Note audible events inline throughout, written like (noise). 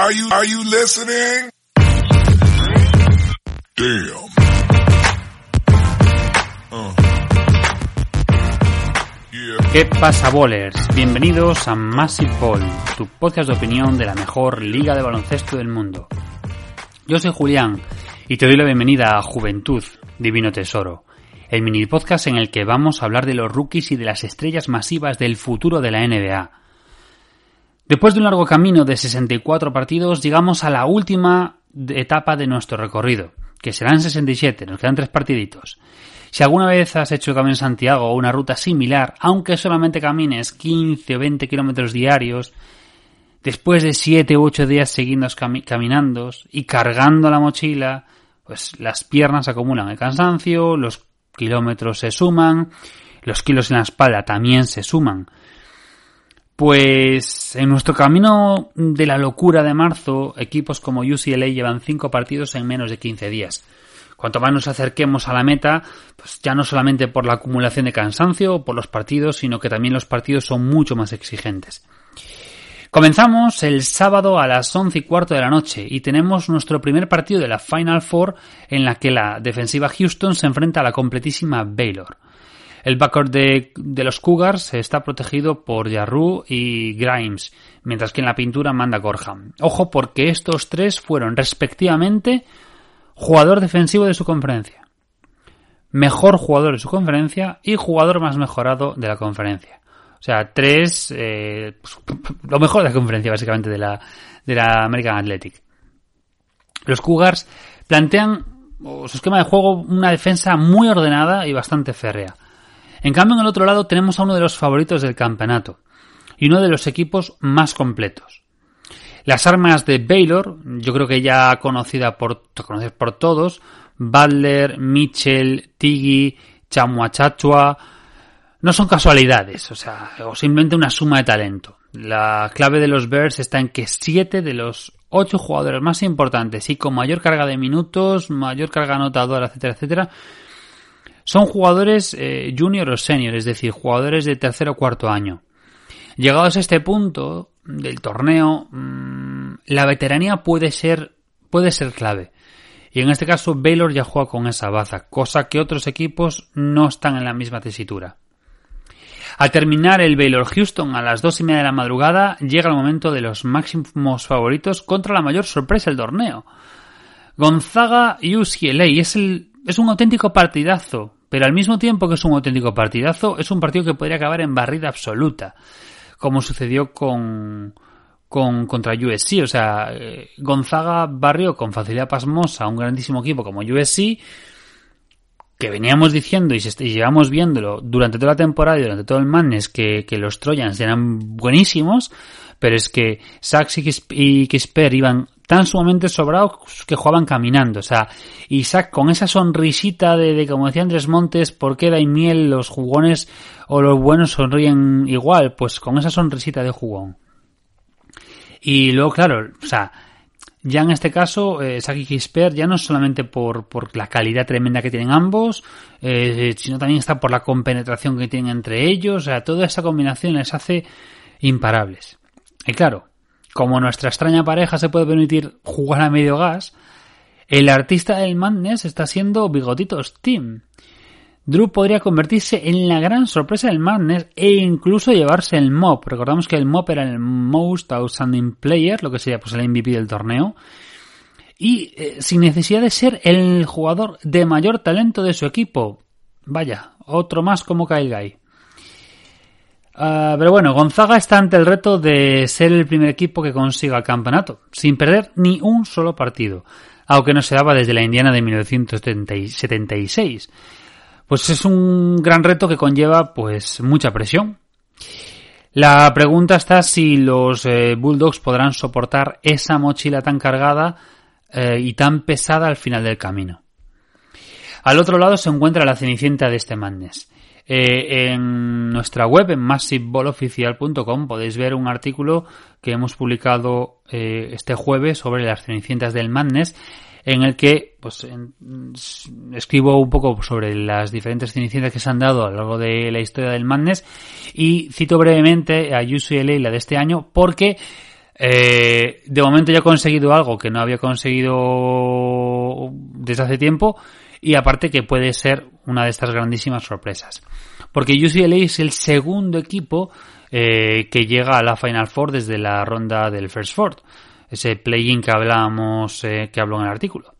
Are you, are. Uh. ¿Qué pasa, bowlers? Bienvenidos a Massive Ball, tu podcast de opinión de la mejor liga de baloncesto del mundo. Yo soy Julián y te doy la bienvenida a Juventud, Divino Tesoro, el mini podcast en el que vamos a hablar de los rookies y de las estrellas masivas del futuro de la NBA. Después de un largo camino de 64 partidos, llegamos a la última etapa de nuestro recorrido, que serán 67, nos quedan tres partiditos. Si alguna vez has hecho el Camino de Santiago o una ruta similar, aunque solamente camines 15 o 20 kilómetros diarios, después de 7 u 8 días seguidos cami caminando y cargando la mochila, pues las piernas acumulan el cansancio, los kilómetros se suman, los kilos en la espalda también se suman. Pues en nuestro camino de la locura de marzo, equipos como UCLA llevan 5 partidos en menos de 15 días. Cuanto más nos acerquemos a la meta, pues ya no solamente por la acumulación de cansancio o por los partidos, sino que también los partidos son mucho más exigentes. Comenzamos el sábado a las 11 y cuarto de la noche y tenemos nuestro primer partido de la Final Four en la que la defensiva Houston se enfrenta a la completísima Baylor. El backcourt de, los Cougars está protegido por Yarru y Grimes, mientras que en la pintura manda Gorham. Ojo porque estos tres fueron respectivamente jugador defensivo de su conferencia, mejor jugador de su conferencia y jugador más mejorado de la conferencia. O sea, tres, eh, pues, (laughs) lo mejor de la conferencia básicamente de la, de la American Athletic. Los Cougars plantean su esquema de juego una defensa muy ordenada y bastante férrea. En cambio, en el otro lado tenemos a uno de los favoritos del campeonato y uno de los equipos más completos. Las armas de Baylor, yo creo que ya conocida por, conocidas por todos, Butler, Mitchell, Tiggy, Chamuachachua, no son casualidades, o sea, o simplemente una suma de talento. La clave de los Bears está en que siete de los ocho jugadores más importantes y con mayor carga de minutos, mayor carga anotadora, etcétera, etcétera, son jugadores eh, junior o senior, es decir, jugadores de tercer o cuarto año. Llegados a este punto del torneo, mmm, la veteranía puede ser, puede ser clave. Y en este caso Baylor ya juega con esa baza, cosa que otros equipos no están en la misma tesitura. Al terminar el Baylor Houston a las dos y media de la madrugada, llega el momento de los máximos favoritos contra la mayor sorpresa del torneo. Gonzaga UCLA es, el, es un auténtico partidazo, pero al mismo tiempo que es un auténtico partidazo, es un partido que podría acabar en barrida absoluta, como sucedió con, con contra USC. O sea, eh, Gonzaga barrió con facilidad pasmosa a un grandísimo equipo como USC, que veníamos diciendo y, y llevamos viéndolo durante toda la temporada y durante todo el Madness que, que los Trojans eran buenísimos, pero es que Sachs y Kisper iban tan sumamente sobrados que jugaban caminando. O sea, Isaac con esa sonrisita de, de como decía Andrés Montes, ¿por qué da miel los jugones o los buenos sonríen igual? Pues con esa sonrisita de jugón. Y luego, claro, o sea, ya en este caso, eh, Saki Kisper ya no es solamente por, por la calidad tremenda que tienen ambos, eh, sino también está por la compenetración que tienen entre ellos, o sea, toda esa combinación les hace imparables. Y claro, como nuestra extraña pareja se puede permitir jugar a medio gas, el artista del Madness está siendo Bigotitos Team. Drew podría convertirse en la gran sorpresa del Madness e incluso llevarse el MOP. Recordamos que el MOP era el Most Outstanding Player, lo que sería pues el MVP del torneo. Y eh, sin necesidad de ser el jugador de mayor talento de su equipo. Vaya, otro más como Kyle Guy. Uh, pero bueno, Gonzaga está ante el reto de ser el primer equipo que consiga el campeonato, sin perder ni un solo partido, aunque no se daba desde la Indiana de 1976. Pues es un gran reto que conlleva pues mucha presión. La pregunta está si los eh, Bulldogs podrán soportar esa mochila tan cargada eh, y tan pesada al final del camino. Al otro lado se encuentra la cenicienta de este Madness. Eh, en nuestra web, en massiveboloficial.com, podéis ver un artículo que hemos publicado eh, este jueves sobre las cenicientas del Madness, en el que pues, escribo un poco sobre las diferentes cenicientas que se han dado a lo largo de la historia del Madness y cito brevemente a UCLA, la de este año, porque Eh, de momento ya ha conseguido algo que no había conseguido desde hace tiempo y aparte que puede ser una de estas grandísimas sorpresas. Porque UCLA es el segundo equipo eh, que llega a la Final Four desde la ronda del First Four, ese play-in que hablábamos, eh, que habló en el artículo.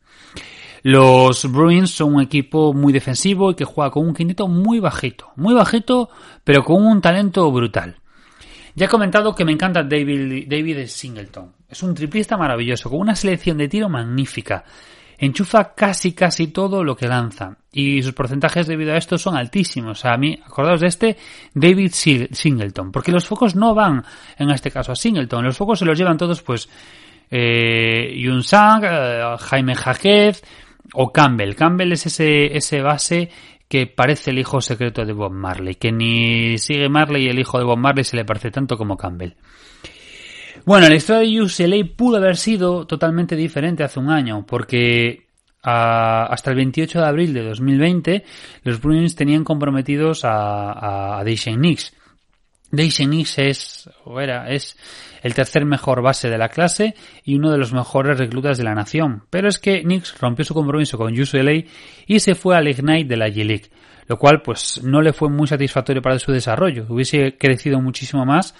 Los Bruins son un equipo muy defensivo y que juega con un quinteto muy bajito, muy bajito, pero con un talento brutal. Ya he comentado que me encanta David, David Singleton. Es un triplista maravilloso, con una selección de tiro magnífica. Enchufa casi casi todo lo que lanza. Y sus porcentajes debido a esto son altísimos. A mí, acordaos de este David Singleton. Porque los focos no van, en este caso, a Singleton. Los focos se los llevan todos, pues, eh, Yun Sang, eh, Jaime Jaquez o Campbell. Campbell es ese, ese base que parece el hijo secreto de Bob Marley, que ni sigue Marley y el hijo de Bob Marley se le parece tanto como Campbell. Bueno, la historia de UCLA pudo haber sido totalmente diferente hace un año, porque hasta el 28 de abril de 2020 los Bruins tenían comprometidos a, a, a Nix. Nix es, o era, es el tercer mejor base de la clase y uno de los mejores reclutas de la nación. Pero es que Nix rompió su compromiso con UCLA y se fue al Ignite de la G-League, lo cual pues no le fue muy satisfactorio para su desarrollo. Hubiese crecido muchísimo más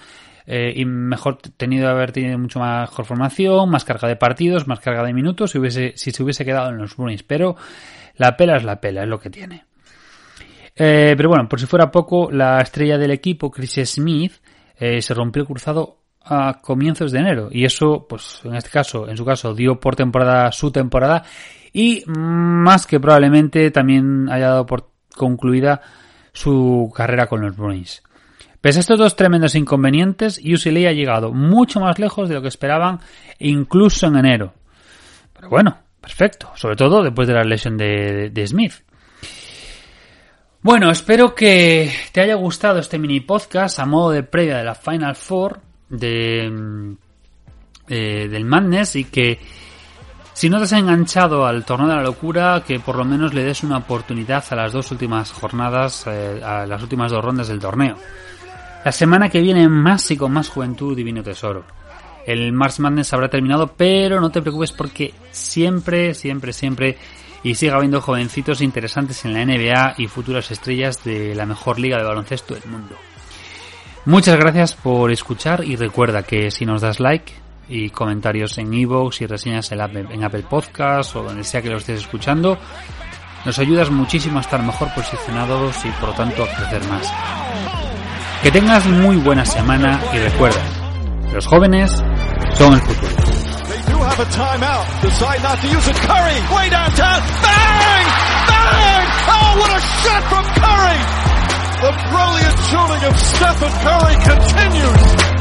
eh, y mejor tenido haber tenido mucho mejor formación, más carga de partidos, más carga de minutos si, hubiese, si se hubiese quedado en los Bruins. Pero la pela es la pela, es lo que tiene. Eh, pero bueno, por si fuera poco, la estrella del equipo, Chris Smith, eh, se rompió el cruzado a comienzos de enero. Y eso, pues en este caso, en su caso, dio por temporada su temporada y más que probablemente también haya dado por concluida su carrera con los Bruins. Pese a estos dos tremendos inconvenientes, UCLA ha llegado mucho más lejos de lo que esperaban, incluso en enero. Pero bueno, perfecto, sobre todo después de la lesión de, Smith. Bueno, espero que te haya gustado este mini podcast a modo de previa de la Final Four de, mm, eh, del Madness y que si no te has enganchado al torneo de la locura, que por lo menos le des una oportunidad a las dos últimas jornadas, eh, a las últimas dos rondas del torneo. La semana que viene más y con más juventud, divino tesoro. El Mars Madness habrá terminado, pero no te preocupes porque siempre, siempre, siempre y sigue habiendo jovencitos interesantes en la NBA y futuras estrellas de la mejor liga de baloncesto del mundo. Muchas gracias por escuchar y recuerda que si nos das like y comentarios en iVoox y reseñas en Apple, en Apple Podcast o donde sea que lo estés escuchando, nos ayudas muchísimo a estar mejor posicionados y por lo tanto a crecer más. Que tengas muy buena semana y recuerda, los jóvenes son el futuro. The brilliant shooting of Stephen Curry continues.